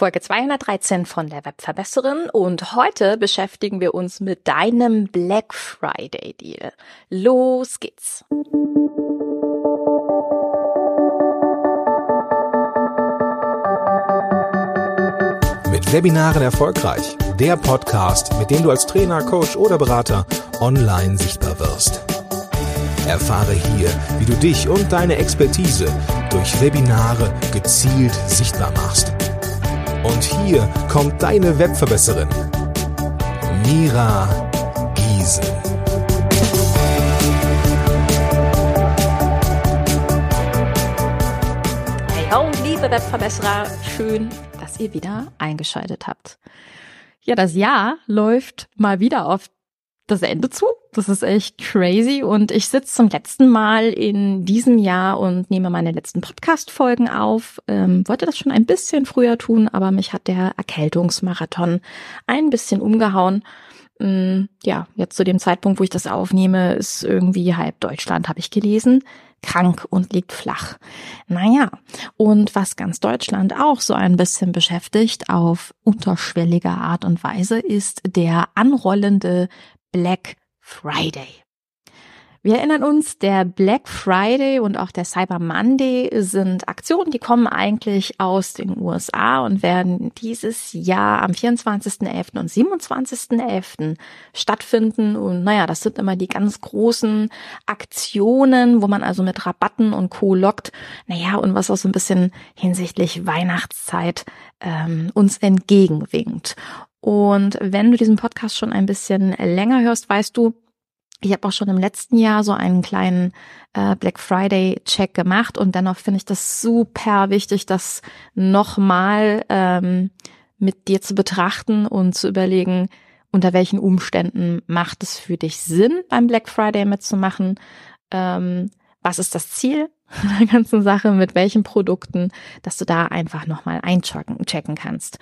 Folge 213 von der Webverbesserin und heute beschäftigen wir uns mit deinem Black Friday Deal. Los geht's! Mit Webinaren erfolgreich. Der Podcast, mit dem du als Trainer, Coach oder Berater online sichtbar wirst. Erfahre hier, wie du dich und deine Expertise durch Webinare gezielt sichtbar machst. Und hier kommt deine Webverbesserin, Mira Giesen. Hey und liebe Webverbesserer, schön, dass ihr wieder eingeschaltet habt. Ja, das Jahr läuft mal wieder auf das Ende zu. Das ist echt crazy. Und ich sitze zum letzten Mal in diesem Jahr und nehme meine letzten Podcast-Folgen auf. Ähm, wollte das schon ein bisschen früher tun, aber mich hat der Erkältungsmarathon ein bisschen umgehauen. Ähm, ja, jetzt zu dem Zeitpunkt, wo ich das aufnehme, ist irgendwie halb Deutschland, habe ich gelesen krank und liegt flach. Naja, und was ganz Deutschland auch so ein bisschen beschäftigt auf unterschwelliger Art und Weise, ist der anrollende Black Friday. Wir erinnern uns, der Black Friday und auch der Cyber Monday sind Aktionen, die kommen eigentlich aus den USA und werden dieses Jahr am 24.11. und 27.11. stattfinden. Und naja, das sind immer die ganz großen Aktionen, wo man also mit Rabatten und Co. lockt. Naja, und was auch so ein bisschen hinsichtlich Weihnachtszeit ähm, uns entgegenwinkt. Und wenn du diesen Podcast schon ein bisschen länger hörst, weißt du, ich habe auch schon im letzten Jahr so einen kleinen äh, Black Friday Check gemacht und dennoch finde ich das super wichtig, das nochmal ähm, mit dir zu betrachten und zu überlegen, unter welchen Umständen macht es für dich Sinn, beim Black Friday mitzumachen? Ähm, was ist das Ziel der ganzen Sache, mit welchen Produkten, dass du da einfach nochmal einchecken checken kannst.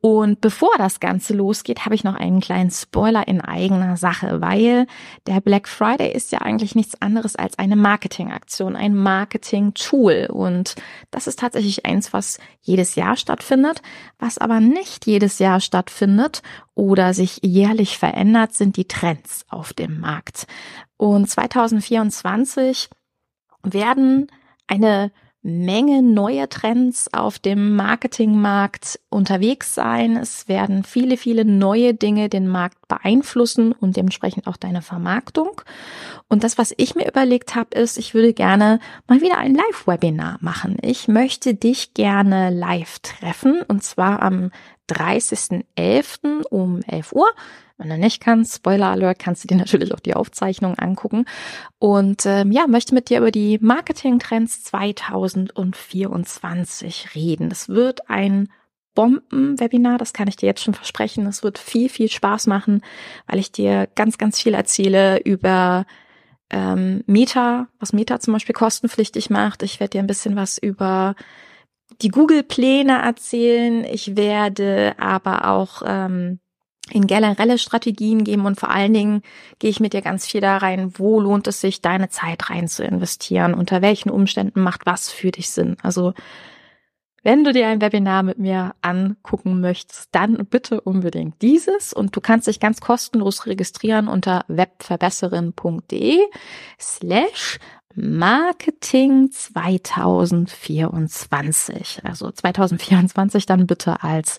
Und bevor das Ganze losgeht, habe ich noch einen kleinen Spoiler in eigener Sache, weil der Black Friday ist ja eigentlich nichts anderes als eine Marketingaktion, ein Marketing-Tool. Und das ist tatsächlich eins, was jedes Jahr stattfindet. Was aber nicht jedes Jahr stattfindet oder sich jährlich verändert, sind die Trends auf dem Markt. Und 2024 werden eine Menge neuer Trends auf dem Marketingmarkt unterwegs sein. Es werden viele, viele neue Dinge den Markt beeinflussen und dementsprechend auch deine Vermarktung. Und das, was ich mir überlegt habe, ist, ich würde gerne mal wieder ein Live-Webinar machen. Ich möchte dich gerne live treffen und zwar am 30.11. um 11 Uhr wenn du nicht kannst, Spoiler Alert, kannst du dir natürlich auch die Aufzeichnung angucken. Und ähm, ja, möchte mit dir über die Marketing-Trends 2024 reden. Das wird ein Bomben-Webinar, das kann ich dir jetzt schon versprechen. Es wird viel, viel Spaß machen, weil ich dir ganz, ganz viel erzähle über ähm, Meta, was Meta zum Beispiel kostenpflichtig macht. Ich werde dir ein bisschen was über die Google-Pläne erzählen. Ich werde aber auch ähm, in generelle Strategien geben und vor allen Dingen gehe ich mit dir ganz viel da rein, wo lohnt es sich, deine Zeit rein zu investieren, unter welchen Umständen macht was für dich Sinn. Also wenn du dir ein Webinar mit mir angucken möchtest, dann bitte unbedingt dieses und du kannst dich ganz kostenlos registrieren unter webverbesserin.de slash Marketing 2024. Also 2024 dann bitte als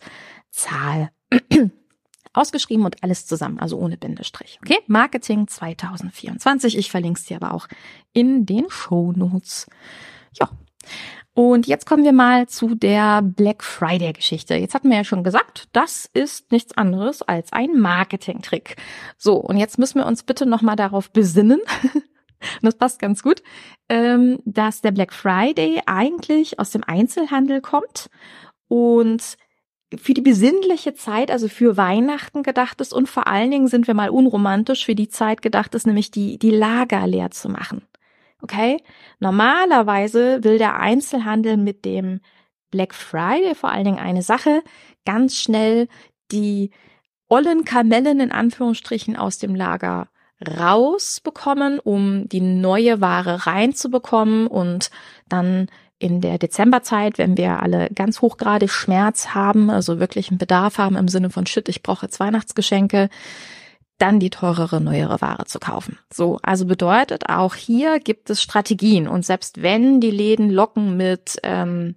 Zahl ausgeschrieben und alles zusammen, also ohne Bindestrich. Okay? Marketing 2024. Ich verlinke es dir aber auch in den Show Notes. Ja. Und jetzt kommen wir mal zu der Black Friday Geschichte. Jetzt hatten wir ja schon gesagt, das ist nichts anderes als ein Marketing-Trick. So, und jetzt müssen wir uns bitte nochmal darauf besinnen, das passt ganz gut, ähm, dass der Black Friday eigentlich aus dem Einzelhandel kommt und für die besinnliche Zeit, also für Weihnachten gedacht ist und vor allen Dingen sind wir mal unromantisch für die Zeit gedacht ist, nämlich die, die Lager leer zu machen. Okay? Normalerweise will der Einzelhandel mit dem Black Friday vor allen Dingen eine Sache, ganz schnell die ollen Kamellen in Anführungsstrichen aus dem Lager rausbekommen, um die neue Ware reinzubekommen und dann in der Dezemberzeit, wenn wir alle ganz hochgradig Schmerz haben, also wirklich einen Bedarf haben im Sinne von Shit, ich brauche jetzt Weihnachtsgeschenke, dann die teurere, neuere Ware zu kaufen. So, also bedeutet, auch hier gibt es Strategien. Und selbst wenn die Läden locken mit, ähm,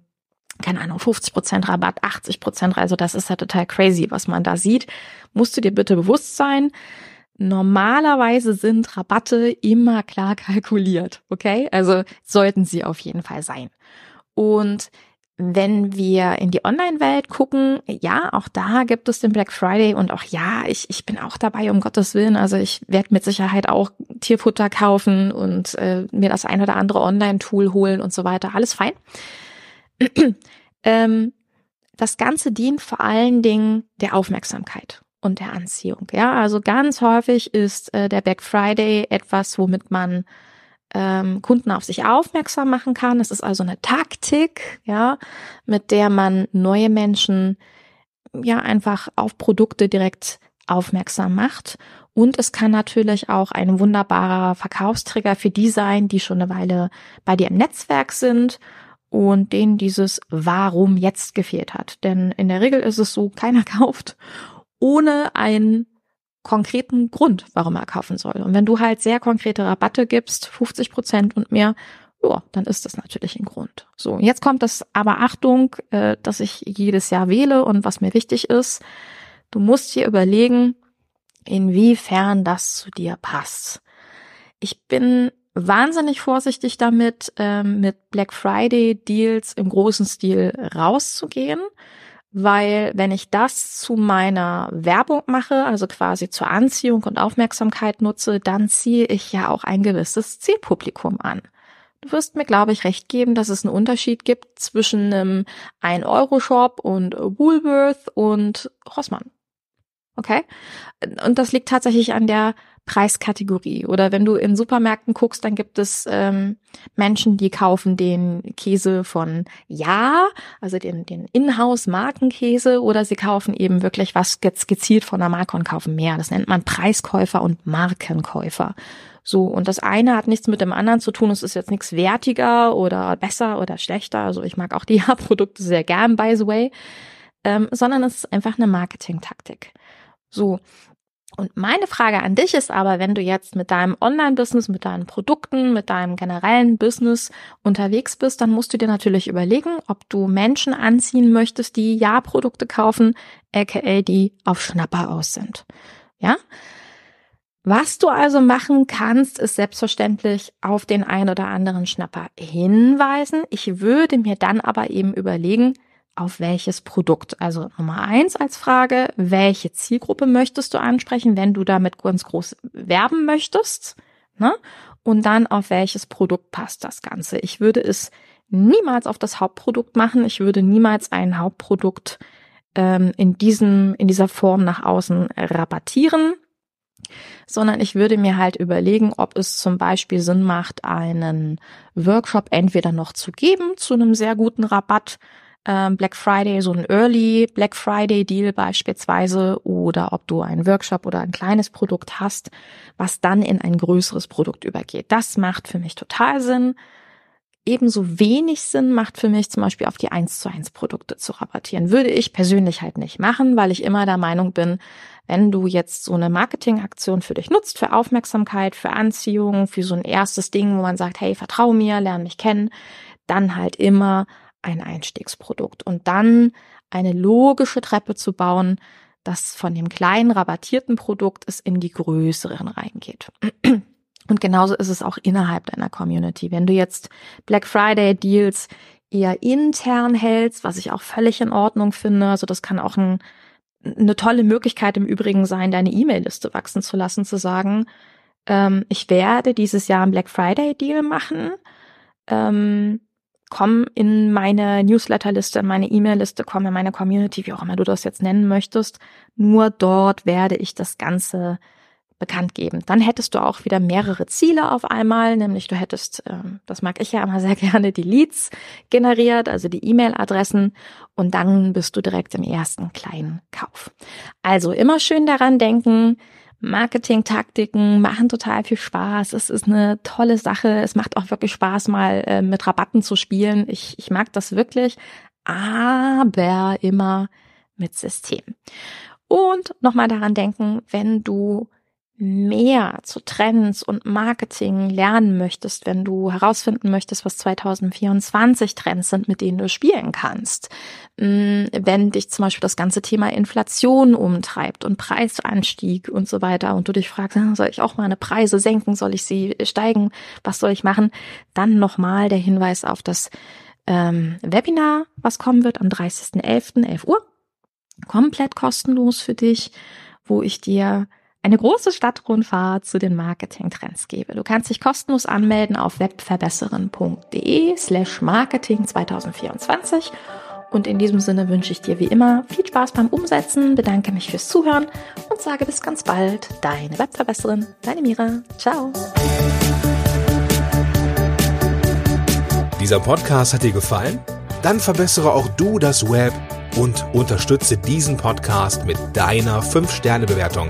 keine Ahnung, 50 Prozent Rabatt, 80%, Prozent, also das ist ja total crazy, was man da sieht, musst du dir bitte bewusst sein, normalerweise sind Rabatte immer klar kalkuliert, okay? Also sollten sie auf jeden Fall sein. Und wenn wir in die Online-Welt gucken, ja, auch da gibt es den Black Friday und auch ja, ich, ich bin auch dabei, um Gottes Willen. Also ich werde mit Sicherheit auch Tierfutter kaufen und äh, mir das ein oder andere Online-Tool holen und so weiter. Alles fein. ähm, das Ganze dient vor allen Dingen der Aufmerksamkeit und der Anziehung. Ja, also ganz häufig ist äh, der Black Friday etwas, womit man ähm, Kunden auf sich aufmerksam machen kann. Es ist also eine Taktik, ja, mit der man neue Menschen ja einfach auf Produkte direkt aufmerksam macht. Und es kann natürlich auch ein wunderbarer Verkaufstrigger für die sein, die schon eine Weile bei dir im Netzwerk sind und denen dieses Warum jetzt gefehlt hat. Denn in der Regel ist es so, keiner kauft ohne ein konkreten Grund, warum er kaufen soll. Und wenn du halt sehr konkrete Rabatte gibst, 50 Prozent und mehr, ja, dann ist das natürlich ein Grund. So, jetzt kommt das aber Achtung, äh, dass ich jedes Jahr wähle und was mir wichtig ist, du musst dir überlegen, inwiefern das zu dir passt. Ich bin wahnsinnig vorsichtig damit, ähm, mit Black Friday Deals im großen Stil rauszugehen weil wenn ich das zu meiner Werbung mache, also quasi zur Anziehung und Aufmerksamkeit nutze, dann ziehe ich ja auch ein gewisses Zielpublikum an. Du wirst mir, glaube ich, recht geben, dass es einen Unterschied gibt zwischen einem 1-Euro-Shop und Woolworth und Rossmann. Okay? Und das liegt tatsächlich an der Preiskategorie. Oder wenn du in Supermärkten guckst, dann gibt es ähm, Menschen, die kaufen den Käse von Ja, also den, den Inhouse-Markenkäse, oder sie kaufen eben wirklich was jetzt gezielt von der Marke und kaufen mehr. Das nennt man Preiskäufer und Markenkäufer. So, und das eine hat nichts mit dem anderen zu tun. Es ist jetzt nichts wertiger oder besser oder schlechter. Also ich mag auch die Ja-Produkte sehr gern, by the way. Ähm, sondern es ist einfach eine Marketing-Taktik. So. Und meine Frage an dich ist aber, wenn du jetzt mit deinem Online-Business, mit deinen Produkten, mit deinem generellen Business unterwegs bist, dann musst du dir natürlich überlegen, ob du Menschen anziehen möchtest, die Ja-Produkte kaufen, aka die auf Schnapper aus sind. Ja? Was du also machen kannst, ist selbstverständlich auf den ein oder anderen Schnapper hinweisen. Ich würde mir dann aber eben überlegen, auf welches Produkt. Also Nummer eins als Frage, welche Zielgruppe möchtest du ansprechen, wenn du damit ganz groß werben möchtest? Ne? Und dann auf welches Produkt passt das Ganze. Ich würde es niemals auf das Hauptprodukt machen. Ich würde niemals ein Hauptprodukt ähm, in diesem, in dieser Form nach außen rabattieren sondern ich würde mir halt überlegen, ob es zum Beispiel Sinn macht, einen Workshop entweder noch zu geben zu einem sehr guten Rabatt, ähm, Black Friday, so ein Early Black Friday Deal beispielsweise oder ob du einen Workshop oder ein kleines Produkt hast, was dann in ein größeres Produkt übergeht. Das macht für mich total Sinn. Ebenso wenig Sinn macht für mich zum Beispiel auf die 1 zu 1 Produkte zu rabattieren. Würde ich persönlich halt nicht machen, weil ich immer der Meinung bin, wenn du jetzt so eine Marketingaktion für dich nutzt, für Aufmerksamkeit, für Anziehung, für so ein erstes Ding, wo man sagt, hey, vertrau mir, lerne mich kennen, dann halt immer ein Einstiegsprodukt und dann eine logische Treppe zu bauen, dass von dem kleinen rabattierten Produkt es in die größeren reingeht. Und genauso ist es auch innerhalb deiner Community. Wenn du jetzt Black Friday Deals eher intern hältst, was ich auch völlig in Ordnung finde, also das kann auch ein, eine tolle Möglichkeit im Übrigen sein, deine E-Mail-Liste wachsen zu lassen, zu sagen, ähm, ich werde dieses Jahr einen Black Friday Deal machen. Ähm, komm in meine Newsletterliste, in meine E-Mail-Liste, komm in meine Community, wie auch immer du das jetzt nennen möchtest. Nur dort werde ich das Ganze bekannt geben. Dann hättest du auch wieder mehrere Ziele auf einmal, nämlich du hättest, äh, das mag ich ja immer sehr gerne, die Leads generiert, also die E-Mail-Adressen und dann bist du direkt im ersten kleinen Kauf. Also immer schön daran denken, Marketing-Taktiken machen total viel Spaß. Es ist eine tolle Sache. Es macht auch wirklich Spaß, mal äh, mit Rabatten zu spielen. Ich, ich mag das wirklich, aber immer mit System. Und nochmal daran denken, wenn du mehr zu Trends und Marketing lernen möchtest, wenn du herausfinden möchtest, was 2024 Trends sind, mit denen du spielen kannst, mm, wenn dich zum Beispiel das ganze Thema Inflation umtreibt und Preisanstieg und so weiter und du dich fragst, ah, soll ich auch meine Preise senken, soll ich sie steigen, was soll ich machen, dann nochmal der Hinweis auf das ähm, Webinar, was kommen wird am 30.11., 11 Uhr, komplett kostenlos für dich, wo ich dir eine große Stadtrundfahrt zu den Marketing-Trends gebe. Du kannst dich kostenlos anmelden auf webverbesseren.de slash marketing 2024 und in diesem Sinne wünsche ich dir wie immer viel Spaß beim Umsetzen, bedanke mich fürs Zuhören und sage bis ganz bald. Deine Webverbesserin, deine Mira. Ciao. Dieser Podcast hat dir gefallen? Dann verbessere auch du das Web und unterstütze diesen Podcast mit deiner 5-Sterne-Bewertung